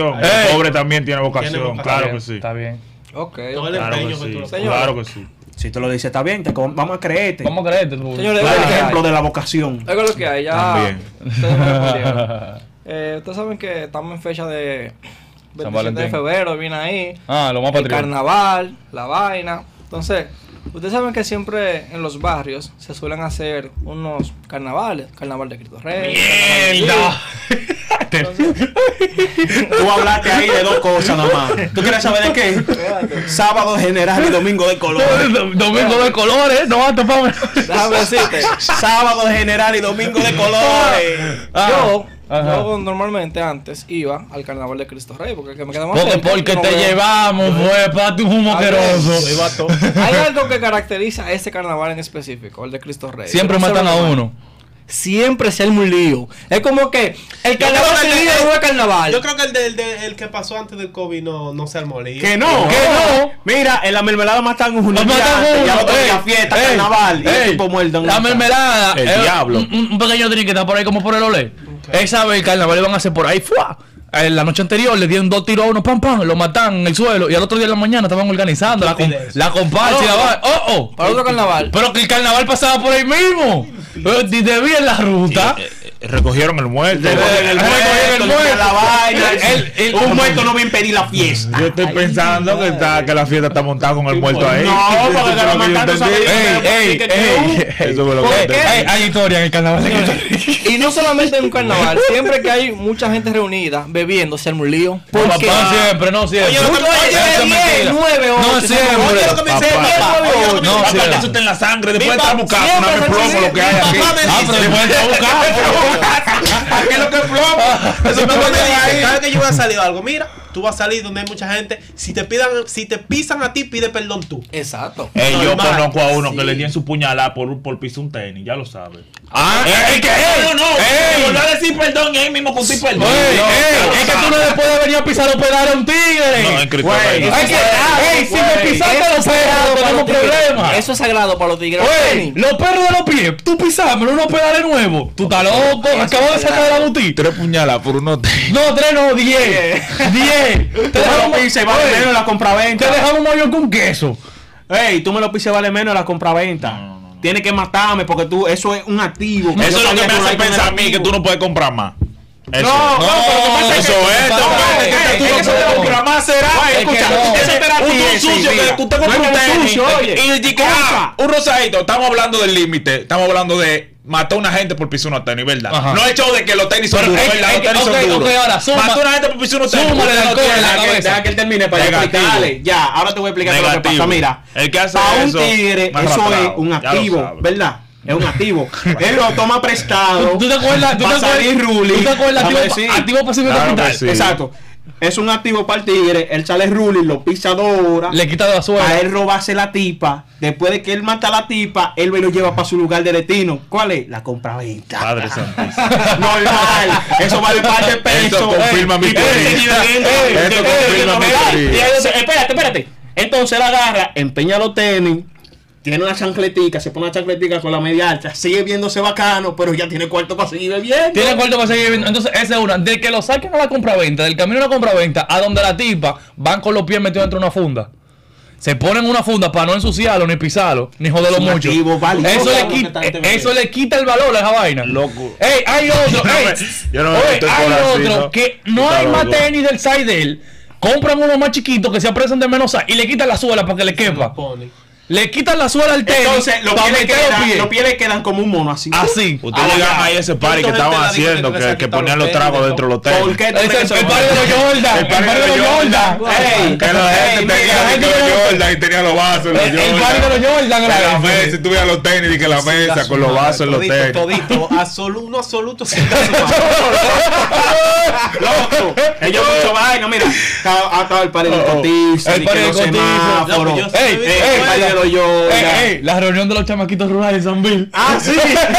vocación. El pobre también tiene vocación, Tiene vocación. claro que sí. Está bien. Ok. Claro que sí. lo Señor. Claro que sí. Si tú lo dices, está bien, te vamos a creerte. ¿Cómo creerte tú? Señores, Claro, ejemplo de la vocación. Oigan lo que hay, ya. Ustedes. Eh, ustedes saben que estamos en fecha de 27 de febrero, viene ahí. Ah, lo más el carnaval, la vaina. Entonces, ustedes saben que siempre en los barrios se suelen hacer unos carnavales. Carnaval de Cristo Rey. ¡Mierda! Tú hablaste ahí de dos cosas nada más. ¿Tú quieres saber de qué? Sábado general y domingo de color. Domingo de colores, no va a toparme. Déjame decirte. Sábado general y domingo de colores. Ah, yo, ajá. yo normalmente antes iba al carnaval de Cristo Rey porque que me queda más Porque, cerca, porque no te veo. llevamos, fue para tu humo asqueroso. Hay algo que caracteriza a ese carnaval en específico, el de Cristo Rey. Siempre matan a uno. Siempre se arma un lío. Es como que el carnaval se divide en carnaval. Yo creo que el, del- del- el que pasó antes del COVID no, no se armó lío. Que no. Que no. Mira, en la mermelada matan un Nos día matan uno. Ya la fiesta, ey, carnaval. Y ey, el tipo muerto. La mermelada. El eh, diablo. Un, un pequeño drink que está por ahí como por el olé. Esa vez el carnaval iban a hacer por ahí. ¡fua! Eh, La noche anterior le dieron dos tiros a uno, pam, pam, lo matan en el suelo. Y al otro día de la mañana estaban organizando la, com- la comparsa y la va- ¡Oh, oh! Para otro carnaval. Pero que el carnaval pasaba por ahí mismo. Eh, Ni debía en la ruta. Eh, eh, recogieron el muerto. Recogieron el muerto, muerto. la vaina. El- el- un muerto no va a impedir la fiesta. Yo estoy pensando que, está, que la fiesta está montada con el muerto ahí. No, porque que lo sabes. ¡Ey, ey, ey! Eso fue lo. Hay, hay historia en el carnaval. Y no solamente en un carnaval, siempre que hay mucha gente reunida bebiendo, se arma un lío. Porque No siempre, no siempre. No siempre. Oye, lo que me dice Papá. mi papá, oye, lo que me No, siempre. eso está en la sangre. Después está buscando. Dame se plomo lo que hay aquí. papá me Ah, dice- pero después está buscando. Aquí lo que es plomo. Eso no dice, ahí. Que yo voy a salir algo, mira, tú vas a salir donde hay mucha gente. Si te pidan, si te pisan a ti, pide perdón tú. Exacto. Ey, yo Normal. conozco a uno Sí. que le dieron su puñalada por, por pisar un tenis, ya lo sabe. Ah, Eh, es que, no, no, ey, volvió a decir perdón y ahí mismo con tu perdón. Ey, No, ey, es que tú no le puedes venir a pisar los pedales a un tigre. No, en Cristo no. Hay que, ey, si me pisaste Eso los es para tenemos los tigres. problemas. Eso es sagrado para los tigres. Los perros de los pies, tú pisámelo unos pedales nuevos. Tú estás loco, acabo de sacar de la boutique. Tres puñaladas por unos tenis. No, tres, no, diez. Diez. Te Tú me lo dejamos, pises, vale menos la te compraventa. dejamos un mayor con queso. Ey, tú me lo pises, vale menos la compraventa. Tienes que matarme porque tú, eso es un activo. Eso es lo que me hace pensar a mí que tú no puedes comprar más. Eso. No, no, pero lo que pasa es eso que- es, No, no, eso comprar más será. Escucha, eso la un sucio que usted compra un sucio, oye. y ah, un rosadito. Estamos hablando del límite. Estamos hablando de mató a una gente por pisar unos tenis, ¿verdad? Ajá. No he hecho de que los tenis son Pero duros, ¿verdad? Los tenis ok, son duros. ok, ahora, suma- mató a una gente por pisar unos tenis. súmale no cabeza. Deja que él termine para yo Negativo. explicarle. Ya, ahora te voy a explicar lo que Negativo. pasa. Mira, El que hace para un eso, tigre, eso es un activo. ¿verdad? Es un activo. Él lo toma prestado. ¿Tú te acuerdas? ¿Tú te acuerdas? ruling. ¿Tú te acuerdas? Activo, decir. activo pasivo Claro capital. sí. Exacto. Es un activo para el tigre. Él sale ruling, lo pisa dos horas. Le quita de la a suela. él robarse la tipa. Después de que él mata a la tipa, él me lo lleva para su lugar de destino. ¿Cuál es? La compraventa. Padre santísimo. Normal. Eso vale par de pesos. Esto confirma mi teoría. mi Espérate, espérate. Entonces él agarra, empeña los tenis. Tiene una chancletica, se pone una chancletica con la media alta, sigue viéndose bacano, pero ya tiene cuarto para seguir bebiendo. Tiene cuarto para seguir viendo. Entonces, esa es una. De que lo saquen a la compraventa, del camino a la compraventa, a donde la tipa van con los pies metidos dentro de una funda. Se ponen una funda para no ensuciarlo, ni pisarlo, ni joderlo Es mucho. activo. Eso le, quita, tanto eso le quita el valor a esa vaina. Loco. Ey, hay otro, Yo no ey, me- yo no me oye, meto en hay así, otro ¿no? que no hay más tenis del side de él. Compran uno más chiquito que se apresan de menos y le quitan la suela para que le quepa. Le quitan la suela al tenis Entonces, los pies, quedan, pies. los pies le quedan como un mono así. Así. Ustedes Ah, llegaron ya. ahí a ese party que estaban haciendo, que ponían los tragos dentro de los ¿Por tenis. qué tú es que el padre de los Jordan. El padre de los Jordan. Que la gente tenía los Jordan y tenía los vasos en los El padre de los Jordan. Jordan. Que la mesa, tuviera los tenis y que la mesa con los vasos en los Todito, tenis. Todito, absoluto, uno absoluto sin. Loco, ellos mucho vaina, mira. Estaba estaba el par de Oh, oh. cotistas, El y par que de yo Ey, ey, Jordan. Ey, ey, la reunión de los chamaquitos rurales en San Bill. Ah, sí.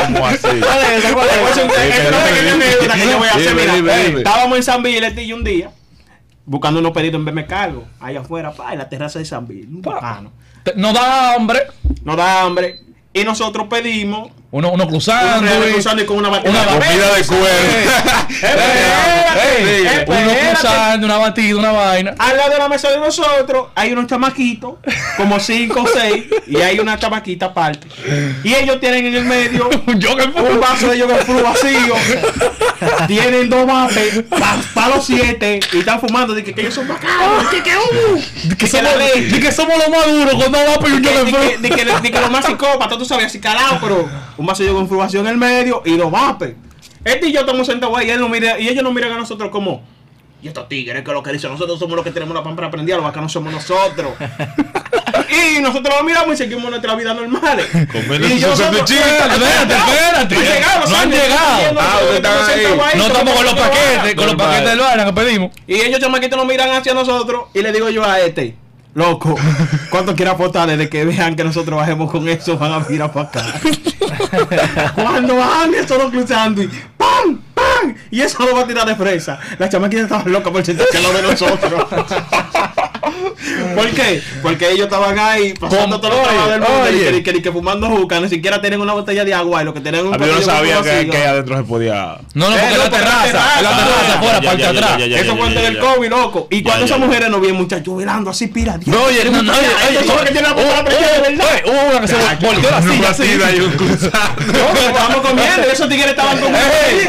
¿Cómo así? ¿Cuál es esa? ¿Cuál es? Un- Dime, esta es dime, la dime. anécdota que yo voy a hacer, Dime, mira. dime, Ey, dime. Estábamos en San Bill y un día buscando unos pedidos en Verme Cargo, allá afuera, pa, en la terraza de San Bill. Un bacano. Te- No da hambre. Nos da hambre. Y nosotros pedimos uno, uno Unos cruzando. cruzando y con una batida. Una Comida de cuero. Cruzando, una batida, una vaina. Al lado de la mesa de nosotros hay unos chamaquitos, como cinco o seis, y hay una chamaquita aparte. Y ellos tienen en el medio Un vaso de yogur fruit vacío. tienen dos vapes, para los siete, y están fumando. Dicen que ellos son bacanos. Que, que, uh, Di que que somos, di que somos los más duros con dos vapos y un que, jogger di que, que- que los más psicópatas, tú sabes, así calado, pero un vaso de yogur fruit vacío en el medio y dos vapes. Este y yo estamos sentados ahí y, él nos mira, y ellos nos miran a nosotros como. Y estos tigres, que lo que dicen, nosotros somos los que tenemos la pámpara prendida, los bacanos somos nosotros. y nosotros los miramos y seguimos nuestra vida normal. Comiendo y salchichitas. Espérate, espérate. No han llegado, No Ah, estamos No con los paquetes, con los paquetes del vaina que pedimos. Y ellos chamaquitos nos miran hacia nosotros y le digo yo a este, loco, ¿cuánto quiere apostar desde que vean que nosotros bajemos con eso? Van a mirar para acá. Cuando van eso lo cruzando. Y eso lo va a tirar de fresa. Las chamaquitas estaban locas por sentarse al lado de nosotros. ¿Por qué? Porque ellos estaban ahí pasando todo los trabajos del mundo y oye. que, que, que fumando juca, ni siquiera tienen una botella de agua y lo que tienen es un Ah, Yo no de sabía que, que ahí adentro se podía. No, no, Eh, porque no, la terraza, terraza. la Ah, terraza ya, parte ya, atrás. ya, ya, Eso ya, fue antes ya, del ya. COVID, loco. Y cuando Ya, esas ya. mujeres nos vieron, muchachos, velando así, pira. No, oye, no, no, oye, lo que tiene la boca prendida de verdad. hubo una que se volteó la silla. No, pero estábamos comiendo y esos tigres estaban comiendo. Ey, Ey,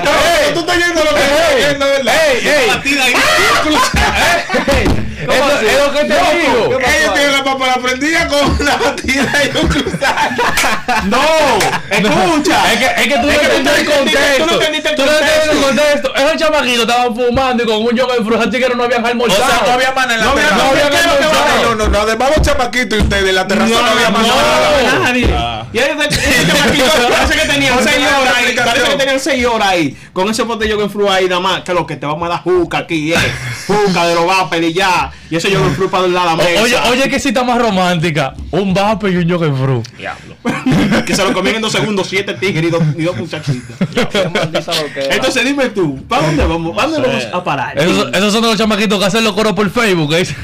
ey, Tú estás yendo lo que estás yendo, ¿verdad? Ey, ey, ahí. eso es lo que te digo. Ellos tienen la papa prendida con una batida y un cruzado. No, escucha. Es que, es que tú no Es que tú entendiste el no entendiste- contexto. tú no entendiste el Tú no entendiste el contexto. Esos chamaquitos estaban fumando y con un yoga de fruta que no habían O almorzado. sea, no había man en la No había- terraza. no había ¿Qué es que almorzado. No, no, no. Además, los chamaquitos y ustedes la terraza no, había nada. nadie. Y ese chamaquito parece que tenían Ponte 6 la horas ahí. Parece que tenían 6 horas ahí. Con ese botellón en flu ahí nada más. Que lo que te vamos a dar juca aquí, eh. Juca de los vapers y ya. Y ese yo del lado de la mesa. Oye, oye, que cita más romántica. Un vape y un yoga de fruta. Diablo. que se lo comían en dos segundos siete tigres y dos, y dos muchachitos. Qué. Entonces dime tú, ¿para dónde vamos? ¿Para dónde vamos a parar? Esos, esos son los chamaquitos que hacen los coros por Facebook. Eso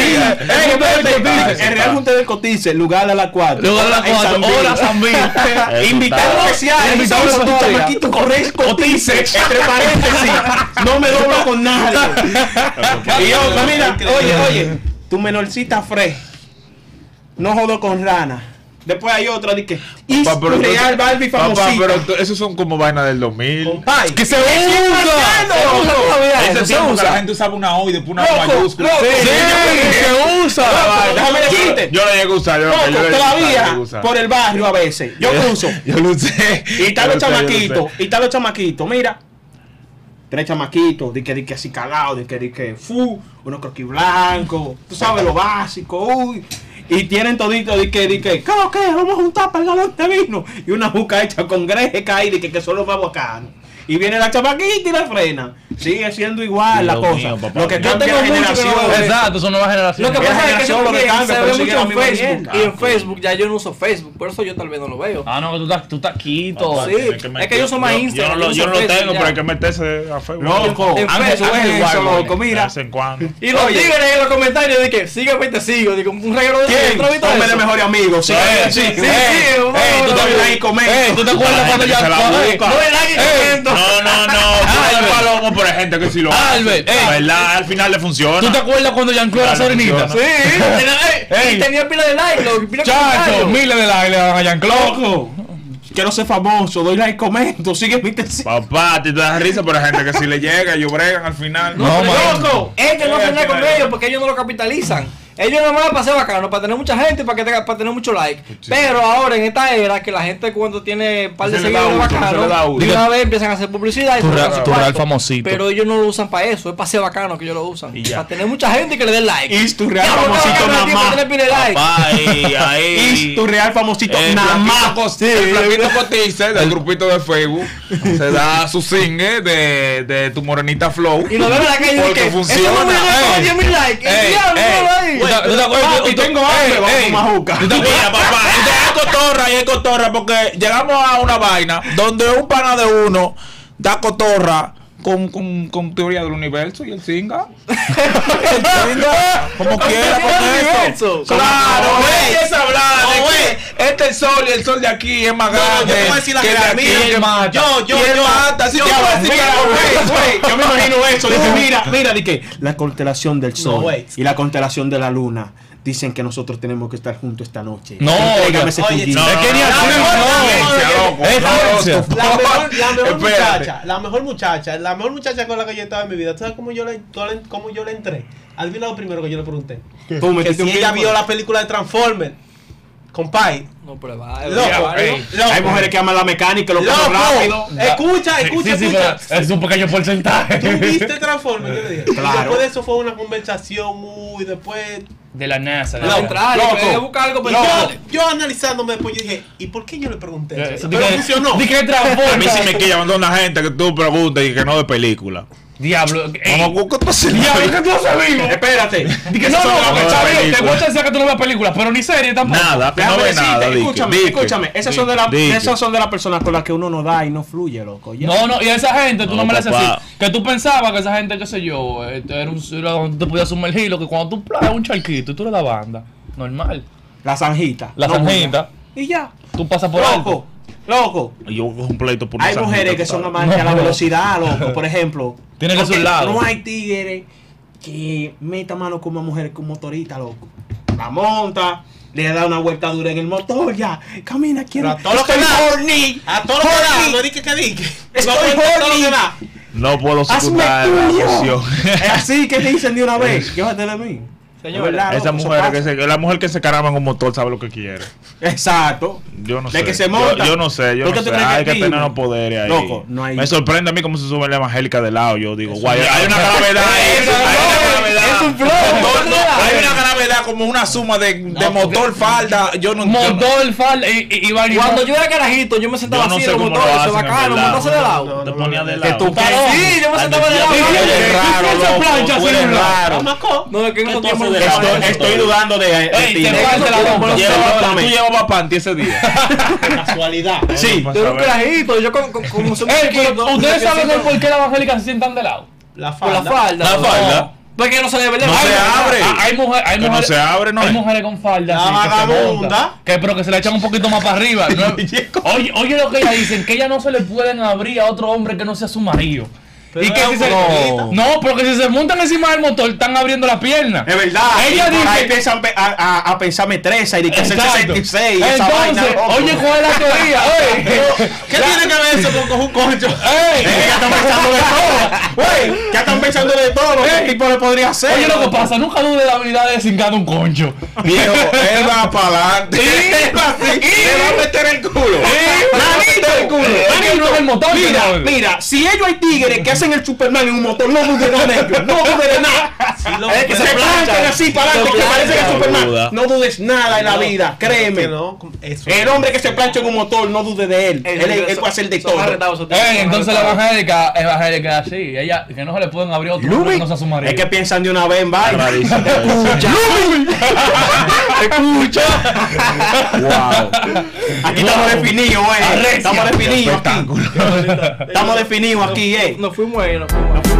Eh, el Real Junte del Cotice, lugar a las 4. Luego a las cuatro, hora San Bill. Invitado especial, Invitado chamaquito corres Cotice, entre paréntesis. No me doblo con nadie. Y yo, mira, oye, oye, tu menorcita Fre, no jodo con rana. Después hay otra de que Papá, pero Real Barbie Papá, famosita. pero tú- esos son como vainas del 2000. Ay, ¡Que se ¡Es usa! usa todavía Ese tiempo que la usa. gente usaba una O y después una Loco, mayúscula. loco. ¡Sí! ¡Se usa! Loco, déjame Yo, decirte. yo lo llegué a usar. Yo, Loco, yo lo llegué a usar, yo lo todavía usar. por el barrio a veces. Yo cruzo. Yo lo usé. Y están Yo los yo chamaquitos. Y están los chamaquitos. Mira. Tres chamaquitos. Di que, di que así calados. Di que, que, fu. Unos croquis blancos. Tú sabes lo básico. Uy. Y tienen todito. Di que, di que, ¿qué lo que? Vamos a juntar para el galón de vino. Y una juca hecha con greje ahí. Di que, que son los. Y viene la chamaquita y la frena. Sigue siendo igual la Dios cosa. mío, papá. lo que Yo cambia tengo la mucho que no generación. veo. Exacto, son nuevas Lo generaciones. que Esa pasa es que eso lo que también cambia, se ve mucho la en Facebook. mierda. Y en Ah, Facebook ya yo no uso Facebook. Por eso yo tal vez no lo veo. Ah, no, que tú estás, tú estás quito. Papá, Sí, tiene es que yo uso más Yo Instagram, no lo, yo yo no lo tengo, pero hay que meterse a Facebook. Loco. En Facebook, eso, guarda, loco, De mira. vez en cuando. Y los tigres en los comentarios de que sígueme y te sigo. Digo, un regalo de ¿Quién? ¿Tú has visto Ponme de mejor amigo. Sí, Eh, sí, sí, tú vamos. ahí comento. ¿tú te acuerdas La cuando ya la. No Ey, comento. No, no, no. Gente que sí lo hace. Albert, ey. La verdad, al final le funciona. ¿Tú te acuerdas cuando Yanclo era funciona. Sí, Ey. y tenía pila de like, lo- pila de Chacho, miles de likes le daban a. Loco. Quiero ser famoso. Doy like, comento. Sigue mi te- Papá, te das risa, pero hay gente que si le llega, ellos bregan al final. No, man. loco, es que no al con ellos porque ellos no lo capitalizan. Ellos nada más para ser bacano, para tener mucha gente y para, que tenga, para tener mucho like. Pero ahora en esta era que la gente cuando tiene un par de Se seguidores se uso. de una vez empiezan a hacer publicidad y Tu se real- tu real famosito. Pero ellos no lo usan para eso, es para ser bacano que ellos lo usan. Y ya. Para tener mucha gente y que le den like. Is tu real famosito bacano nada más. Is tu real famosito El nada más. El del grupito de Facebook se da su single de, de tu morenita flow. Y nos ven en la calle y Porque que funciona. Ese hombre Ey. tiene 10 mil likes. Ey, El diablo, ey. no ahí. ¿Tú te- tú te acuerdas? Papi, Tú- tengo hambre, vamos a tomar juca. ¿Tú te Mira, papá, y hay cotorra y hay cotorra porque llegamos a una vaina donde un pana de uno da cotorra con, con, con teoría del universo y el singa. el singa, como quiera con eso. Claro, güey. hablar de que, es. calienta el sol y el sol de aquí es más no, yo grande. te voy a decir la que de aquí. Mira, él mata. Yo, yo, yo. mata. Si yo yo me imagino eso. Dice, mira, mira, di que la constelación del sol y la constelación de la luna dicen que nosotros tenemos que estar juntos esta noche. No, oye, ese oye. No, no, no, no, no, no, La mejor, la mejor Espérate. muchacha, la mejor muchacha, la mejor muchacha con la que yo estaba en mi vida. ¿Tú sabes cómo yo le, cómo yo le entré? Adivina lo primero que yo le pregunté. Tú Que si ella vio la película de Transformers. Compay. No, pero va. Loco, ey. loco. Hay mujeres que aman la mecánica, lo Loco. rápido. Escucha, escucha, Sí, sí, escucha. es un pequeño porcentaje. ¿Tú viste Transformers? Yo le dije. Y Claro. después de eso fue una conversación muy después. De la NASA. de No, la- quería buscar algo Yo, yo analizándome después yo dije, ¿y por qué yo le pregunté? Eso? Pero funcionó. A mí sí me quilla cuando una gente que tú preguntas y que no de película. Diablo. ey. Vamos, ¿qué tú haces? Diablo, ¿qué tú haces vivo? Espérate. Di que no, no, las no, de está bien, te película. gusta decir que tú no ves películas, pero ni serie tampoco. Nada, que no Déjame ve decirte, nada. dique, escúchame, dique. escúchame. Esas son, de la- Dique. esas son de las personas con las que uno no da y no fluye, loco. ya. No, no, y a esa gente tú no, No, me la así. Que tú pensabas que esa gente, qué sé yo, eh, era un donde te podías sumergir, lo que cuando tú playas un charquito y tú eres la banda, normal. La zanjita. La No zanjita. Y ya. Tú pasas por Loco, alto. Loco. Y Yo cojo un pleito por Hay mujeres que son amantes a la No. velocidad, loco. Por ejemplo. Tiene que porque ser un lado. No hay tigres que meta mano con una mujer con motorita, loco. La monta, le da una vuelta dura en el motor, ya. Camina, quiero. A todo lo que horny. A todo lo que no dije que dije. Estoy No, todo lo horny. que da. No puedo secundar la emoción. Es así que te dicen de una vez. Llévate de mí. Señor, De verdad, Esa mujer que se, la mujer que se caramba en un motor sabe lo que quiere. Exacto. Yo no De sé. que se Yo- monta. Yo, no sé, yo ¿Tú no sé. que Hay que tener los poderes ahí. Loco, no hay- Me sorprende a mí cómo se sube la evangélica de lado. Yo digo, guay, hay una gravedad Hay una gravedad. es un flow. Hay una gravedad como una suma de, de motor, falda. Yo no entiendo. Motor, falda y, y. Cuando yo era carajito, yo me sentaba Yo no así los lo bacano, montarse de lado. Te ponía de lado. Sí, yo me sentaba de lado. Raro, loco. No, es que no lado? Estoy, dudando de, ti. Tú llevabas panty ese día. Casualidad. Sí. pues, Yo era un carajito, yo Ey, pero ustedes saben por qué las evangélicas se sientan de lado. La Por la falda. falda. La no. falda. Porque no se debe No Hay- se abre. Hay, mujer- hay Que no mujeres, se abre, ¿no hay es? mujeres con falda. La vagabunda. Que, pero que se le echan un poquito más para arriba. ¿no? oye, oye lo que ellas dicen, que ellas no se le pueden abrir a otro hombre que no sea su marido. Pero y que es si un se, poquito. no, porque si se montan encima del motor, están abriendo la pierna. Es verdad. Ella y dice- ahí empiezan a, a, a pensar metresa y de que hacer Exacto. 66 y esa vaina. Entonces, oye, ¿cuál es la teoría? Oye, ¿Qué tiene que ver eso con un concho? ey, ya están pensando de todo. Güey, ya están pensando de todo el tipo le podría hacer. Oye, lo que pasa, nunca dude de la habilidad de cingar un concho. Viejo, él va para adelante. Él va Le va a meter el culo. Culo. Es que no es el motor, Mira, mira, si ellos hay tigres que hacen el Superman en un motor, no dudes de ellos. No dudes de nada. lo- Es que se planchan así para adelante, que parece que es planchan. Superman. Duda. No dudes nada en la No, vida, créeme. no, eso. El hombre que se plancha en un motor, no dude de él. Él, él, puede hacer de todo. entonces la evangélica, evangélica es así, ella, que no se le pueden abrir otro que no sea su marido. Es que piensan de una vez en vaina. Escucha. Escucha. Wow. Aquí estamos definidos, eh. Estamos definidos aquí. Estamos definidos aquí, eh. Nos fuimos ahí, nos